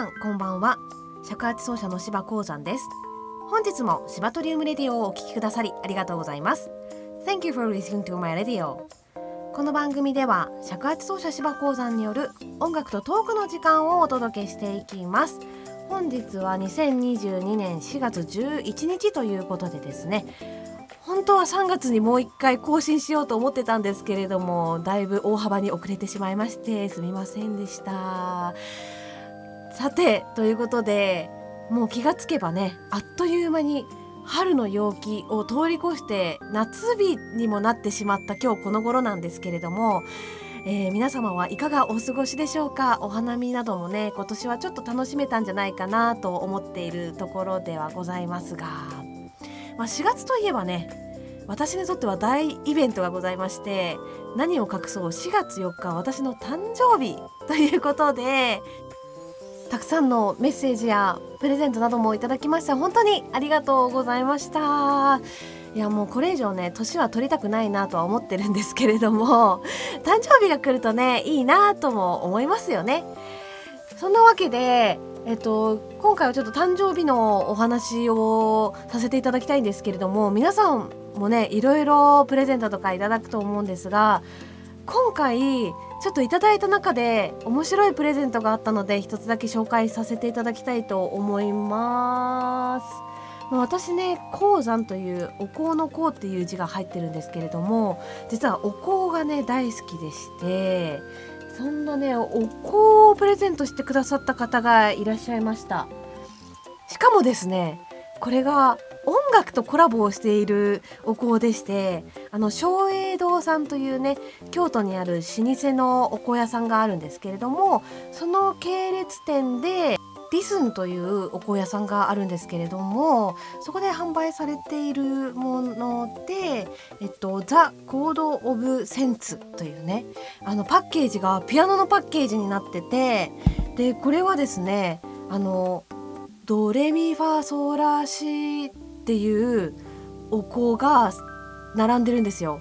さんこんばんは。尺八奏者の柴鉱山です。本日もシバトリウムレディオをお聞きくださりありがとうございます。Thank you for listening to my radio. この番組では尺八奏者柴鉱山による音楽とトークの時間をお届けしていきます。本日は2022年4月11日ということでですね。本当は3月にもう一回更新しようと思ってたんですけれどもだいぶ大幅に遅れてしまいましてすみませんでした。さてということでもう気がつけばねあっという間に春の陽気を通り越して夏日にもなってしまった今日この頃なんですけれども、えー、皆様はいかがお過ごしでしょうか？お花見などもね今年はちょっと楽しめたんじゃないかなと思っているところではございますが、まあ、4月といえばね私にとっては大イベントがございまして何を隠そう？4月4日私の誕生日ということでたくさんのメッセージやプレゼントなどもいただきまして本当にありがとうございました。いやもうこれ以上ね年は取りたくないなとは思ってるんですけれども 誕生日が来るとねいいなとも思いますよね。そんなわけでえっと、今回はちょっと誕生日のお話をさせていただきたいんですけれども皆さんもねいろいろプレゼントとかいただくと思うんですが今回ちょっといただいた中で面白いプレゼントがあったので一つだけ紹介させていただきたいと思います。まあ、私ね鉱山というお香の香っていう字が入ってるんですけれども実はお香がね大好きでしてそんなねお香をプレゼントしてくださった方がいらっしゃいましたしかもですねこれが音楽とコラボをしているお香でしてあの松栄堂さんというね京都にある老舗のお香屋さんがあるんですけれどもその系列店でリスンというお香屋さんがあるんですけれどもそこで販売されているもので、えっと、ザ・コード・オブ・センツというねあのパッケージがピアノのパッケージになっててでこれはですねあのドレミファソラシっていうお香が並んでるんですよ。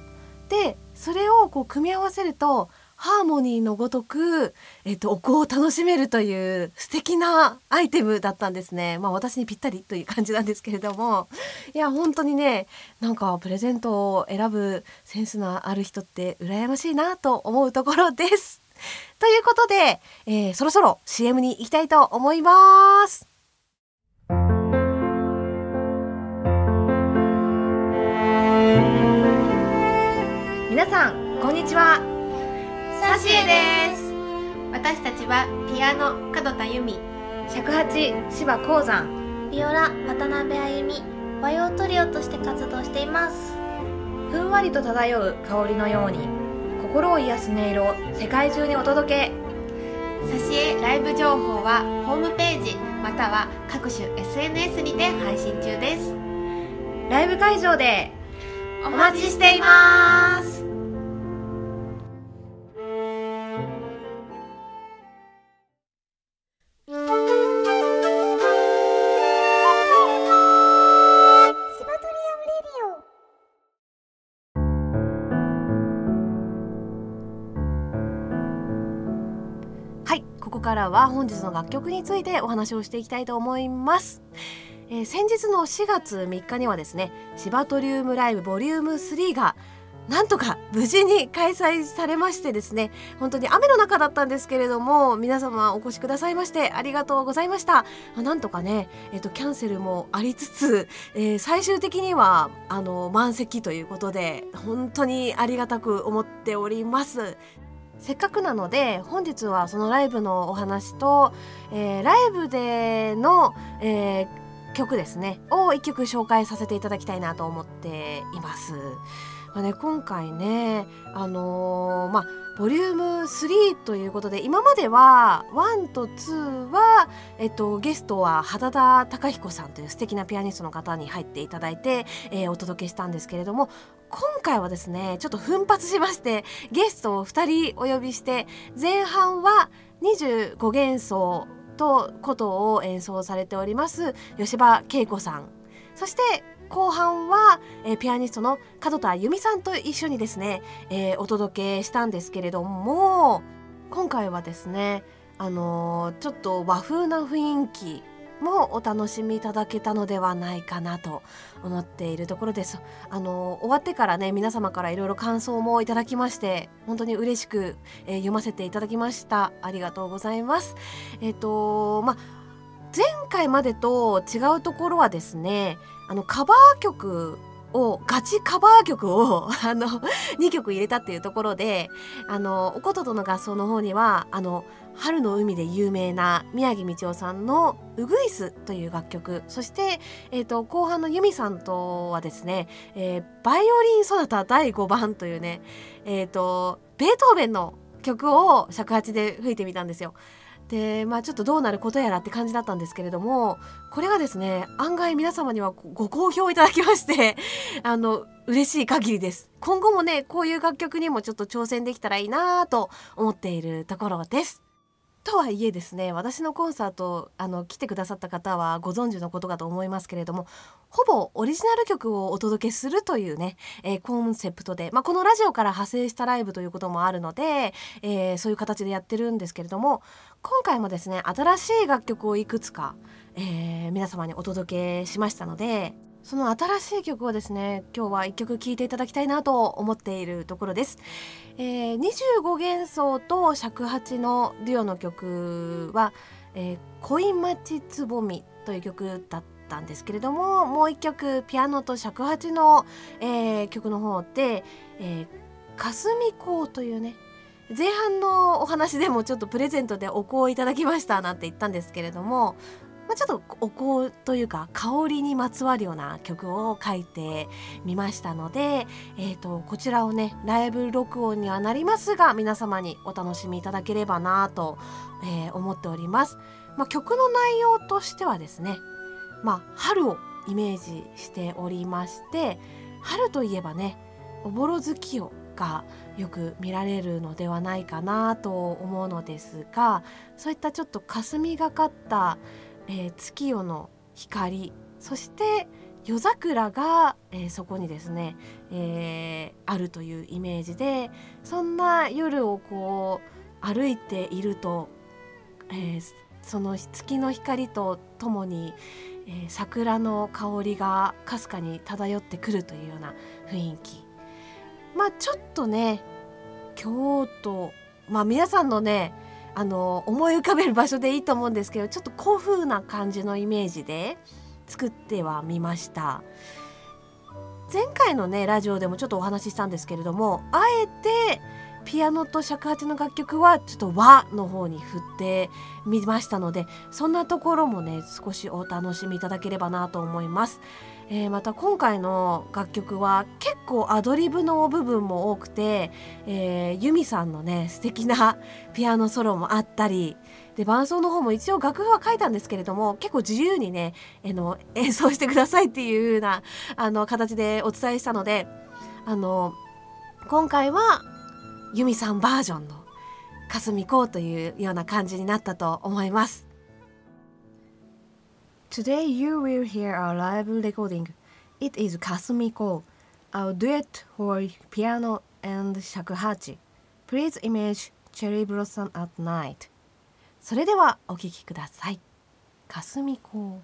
でそれをこう組み合わせるとハーモニーのごとく、えっと、お香を楽しめるという素敵なアイテムだったんですね。まあ私にぴったりという感じなんですけれども、いや本当にね、なんかプレゼントを選ぶセンスのある人って羨ましいなと思うところです。ということで、えー、そろそろ CM に行きたいと思います。皆さんこんにちは。サシエです。私たちはピアノ門田由美尺八芝鉱山ビオラ渡辺あゆみ和洋トリオとして活動しています。ふんわりと漂う香りのように心を癒す音色を世界中にお届け。サシエライブ情報はホームページまたは各種 SNS にて配信中です。ライブ会場でお待ちしていますここからは本日の楽曲についてお話をしていきたいと思います。えー、先日の4月3日にはですねシバトリウムライブボリューム3がなんとか無事に開催されましてですね本当に雨の中だったんですけれども皆様お越しくださいましてありがとうございましたなんとかねえっとキャンセルもありつつ、えー、最終的にはあの満席ということで本当にありがたく思っておりますせっかくなので本日はそのライブのお話と、えー、ライブでの、えー、曲ですねを一曲紹介させていただきたいなと思っています。まあね、今回ね、あのー、まあ、ボリューム3ということで今までは1と2は、えっと、ゲストは肌田貴彦さんという素敵なピアニストの方に入っていただいて、えー、お届けしたんですけれども今回はですねちょっと奮発しましてゲストを2人お呼びして前半は25幻想とことを演奏されております吉羽恵子さん。そして後半は、えー、ピアニストの門田由美さんと一緒にですね、えー、お届けしたんですけれども今回はですねあのちょっと和風な雰囲気もお楽しみいただけたのではないかなと思っているところです。あの終わってからね皆様からいろいろ感想もいただきまして本当に嬉しく、えー、読ませていただきました。ありがとうございます。えっ、ー、とまあ前回までと違うところはですねあのカバー曲をガチカバー曲を あの2曲入れたっていうところであのおこととの合奏の方にはあの春の海で有名な宮城道夫さんの「ウグイス」という楽曲そして、えーと、後半の由美さんとはですね、えー、バイオリン・ソナタ第5番というね、えーとベートーベンの曲を尺八で吹いてみたんですよ。でまあちょっとどうなることやらって感じだったんですけれどもこれがですね案外皆様にはご好評いただきまして あの嬉しい限りです。今後もねこういう楽曲にもちょっと挑戦できたらいいなと思っているところです。とはいえですね私のコンサートあの来てくださった方はご存知のことかと思いますけれどもほぼオリジナル曲をお届けするというね、えー、コンセプトで、まあ、このラジオから派生したライブということもあるので、えー、そういう形でやってるんですけれども今回もですね新しい楽曲をいくつか、えー、皆様にお届けしましたのでその新しい曲をですね今日は1曲聴いていただきたいなと思っているところです、えー、25弦奏と尺八のデュオの曲は「えー、恋待ちつぼみ」という曲だったんですけれどももう1曲ピアノと尺八の、えー、曲の方で「えー、霞港」というね前半のお話でもちょっとプレゼントでお香をいただきましたなんて言ったんですけれどもまあ、ちょっとお香というか香りにまつわるような曲を書いてみましたので、えーと、こちらをねライブ録音にはなりますが皆様にお楽しみいただければなと、えー、思っております。まあ、曲の内容としてはですね、まあ、春をイメージしておりまして春といえばねおぼろ月夜がよく見られるのではないかなと思うのですがそういったちょっと霞がかったえー、月夜の光そして夜桜が、えー、そこにですね、えー、あるというイメージでそんな夜をこう歩いていると、えその月の光とともに、え桜の香りがかすかに漂ってくるというような雰囲気。まあちょっとね京都まあ皆さんのねあの思い浮かべる場所でいいと思うんですけどちょっと古風な感じのイメージで作ってはみました前回のねラジオでもちょっとお話ししたんですけれどもあえてピアノと尺八の楽曲はちょっと和の方に振ってみましたのでそんなところもね少しお楽しみいただければなと思います。えー、また今回の楽曲は結構アドリブの部分も多くて、えー、ユミさんのね素敵な ピアノソロもあったりで伴奏の方も一応楽譜は書いたんですけれども結構自由にね、えの演奏してくださいっていうようなあの形でお伝えしたのであの今回はユミさんバージョンの「かすみこう」というような感じになったと思います。Today you will hear our live recording. It is Kasumiko, our duet for piano and shakuhachi. Please image cherry blossom at night. それではお聴きください。かすみこ。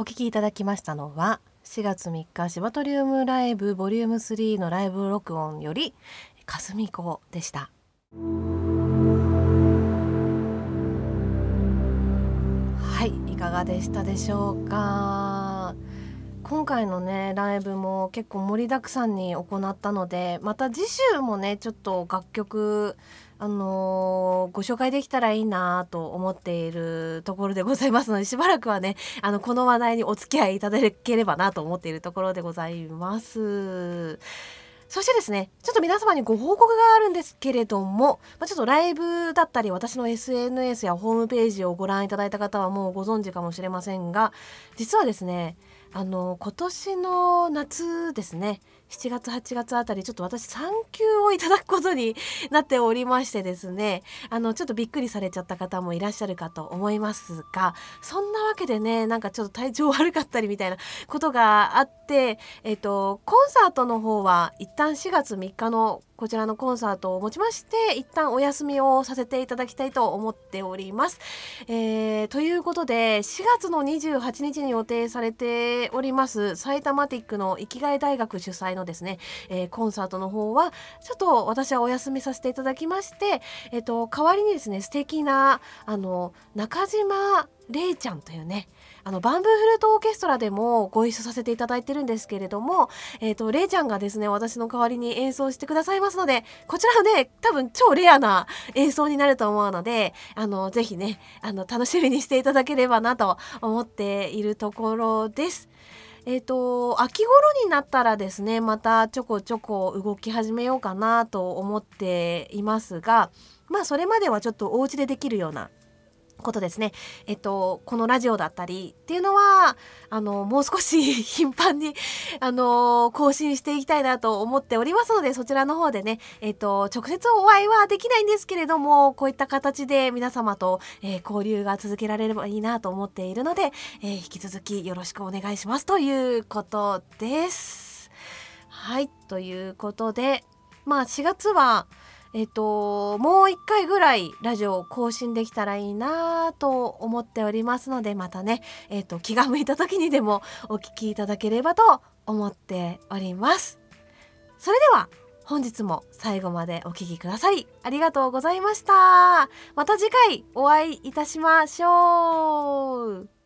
お聴きいただきましたのは4月3日シバトリウムライブボリューム3のライブ録音よりかすみこでした。はいいかがでしたでしょうか？今回のねライブも結構盛りだくさんに行ったのでまた次週もねちょっと楽曲あのー、ご紹介できたらいいなと思っているところでございますのでしばらくはねあのこの話題にお付き合いいただければなと思っているところでございます。そしてですね、ちょっと皆様にご報告があるんですけれども、まあ、ちょっとライブだったり、私の SNS やホームページをご覧いただいた方はもうご存知かもしれませんが、実はですね、あの今年の夏ですね。7月8月あたりちょっと私産休をいただくことになっておりましてですね。あのちょっとびっくりされちゃった方もいらっしゃるかと思いますがそんなわけでねなんかちょっと体調悪かったりみたいなことがあってえっ、とコンサートの方は一旦4月3日のこちらのコンサートをもちまして一旦お休みをさせていただきたいと思っております。えー、ということで4月の28日に予定されております埼玉ティックの生きがい大学主催のですね、えー、コンサートの方はちょっと私はお休みさせていただきまして、えーと、代わりにですね素敵なあの中島れいちゃんというねあのバンブーフルートオーケストラでもご一緒させていただいてるんですけれども、えーと、れいちゃんがですね私の代わりに演奏してくださいますのでこちらね多分超レアな演奏になると思うのであのぜひねあの楽しみにしていただければなと思っているところです。えーと秋頃になったらですねまたちょこちょこ動き始めようかなと思っていますがまあそれまではちょっとお家でできるようなことですね。えっと、このラジオだったりっていうのは、あの、もう少し 頻繁に、あの、更新していきたいなと思っておりますので、そちらの方でね、えっと、直接お会いはできないんですけれども、こういった形で皆様と、えー、交流が続けられればいいなと思っているので、えー、引き続きよろしくお願いしますということです。はい、ということで、まあ4月は、えっと、もう一回ぐらいラジオを更新できたらいいなと思っておりますので、またね、えっと、気が向いた時にでもお聞きいただければと思っております。それでは、本日も最後までお聴きくださりありがとうございました。また次回お会いいたしましょう。